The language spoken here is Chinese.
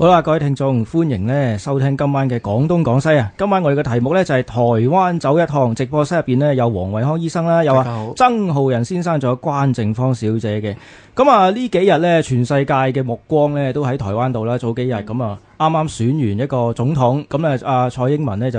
好啦，各位听众，欢迎咧收听今晚嘅广东广西啊！今晚我哋嘅题目咧就系台湾走一趟，直播室入边咧有黄惠康医生啦，有啊曾浩仁先生，仲有关正芳小姐嘅。咁啊呢几日咧，全世界嘅目光咧都喺台湾度啦。早几日咁啊，啱啱选完一个总统，咁啊阿蔡英文咧就。